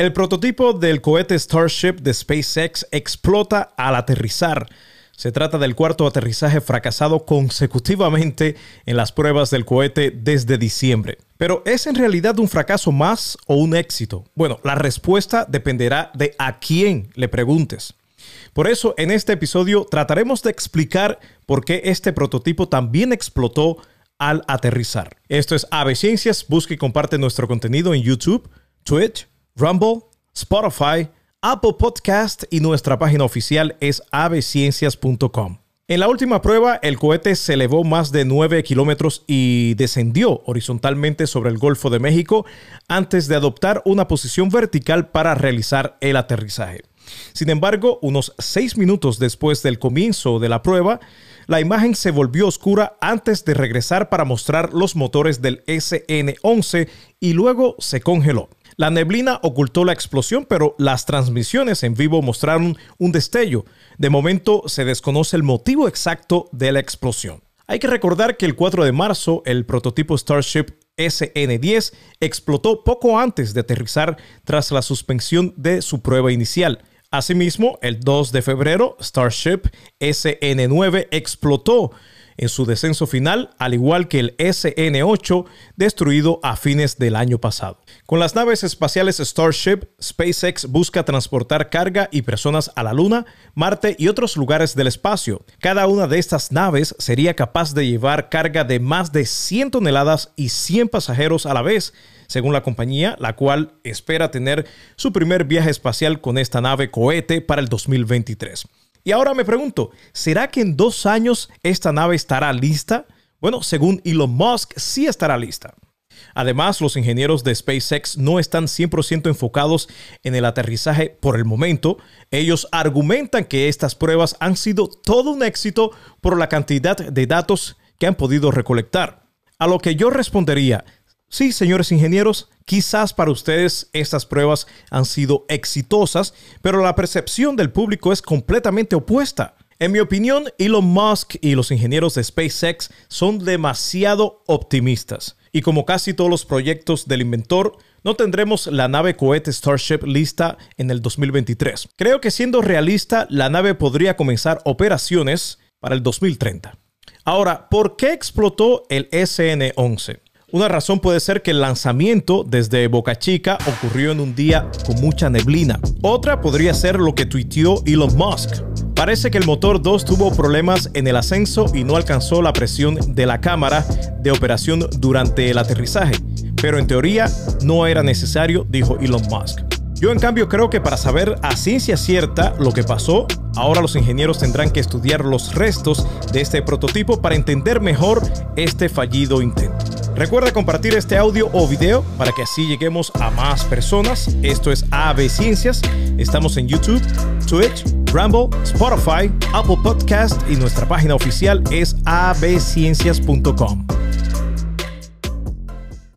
El prototipo del cohete Starship de SpaceX explota al aterrizar. Se trata del cuarto aterrizaje fracasado consecutivamente en las pruebas del cohete desde diciembre. Pero ¿es en realidad un fracaso más o un éxito? Bueno, la respuesta dependerá de a quién le preguntes. Por eso, en este episodio trataremos de explicar por qué este prototipo también explotó al aterrizar. Esto es Ave Ciencias. Busca y comparte nuestro contenido en YouTube, Twitch, Rumble, Spotify, Apple Podcast y nuestra página oficial es aveciencias.com. En la última prueba, el cohete se elevó más de 9 kilómetros y descendió horizontalmente sobre el Golfo de México antes de adoptar una posición vertical para realizar el aterrizaje. Sin embargo, unos 6 minutos después del comienzo de la prueba, la imagen se volvió oscura antes de regresar para mostrar los motores del SN-11 y luego se congeló. La neblina ocultó la explosión, pero las transmisiones en vivo mostraron un destello. De momento se desconoce el motivo exacto de la explosión. Hay que recordar que el 4 de marzo el prototipo Starship SN-10 explotó poco antes de aterrizar tras la suspensión de su prueba inicial. Asimismo, el 2 de febrero, Starship SN-9 explotó en su descenso final, al igual que el SN-8 destruido a fines del año pasado. Con las naves espaciales Starship, SpaceX busca transportar carga y personas a la Luna, Marte y otros lugares del espacio. Cada una de estas naves sería capaz de llevar carga de más de 100 toneladas y 100 pasajeros a la vez, según la compañía, la cual espera tener su primer viaje espacial con esta nave cohete para el 2023. Y ahora me pregunto, ¿será que en dos años esta nave estará lista? Bueno, según Elon Musk, sí estará lista. Además, los ingenieros de SpaceX no están 100% enfocados en el aterrizaje por el momento. Ellos argumentan que estas pruebas han sido todo un éxito por la cantidad de datos que han podido recolectar. A lo que yo respondería, Sí, señores ingenieros, quizás para ustedes estas pruebas han sido exitosas, pero la percepción del público es completamente opuesta. En mi opinión, Elon Musk y los ingenieros de SpaceX son demasiado optimistas. Y como casi todos los proyectos del inventor, no tendremos la nave cohete Starship lista en el 2023. Creo que siendo realista, la nave podría comenzar operaciones para el 2030. Ahora, ¿por qué explotó el SN-11? Una razón puede ser que el lanzamiento desde Boca Chica ocurrió en un día con mucha neblina. Otra podría ser lo que tuiteó Elon Musk. Parece que el motor 2 tuvo problemas en el ascenso y no alcanzó la presión de la cámara de operación durante el aterrizaje, pero en teoría no era necesario, dijo Elon Musk. Yo en cambio creo que para saber a ciencia cierta lo que pasó, ahora los ingenieros tendrán que estudiar los restos de este prototipo para entender mejor este fallido intento. Recuerda compartir este audio o video para que así lleguemos a más personas. Esto es AB Ciencias. Estamos en YouTube, Twitch, Rumble, Spotify, Apple Podcast y nuestra página oficial es abciencias.com.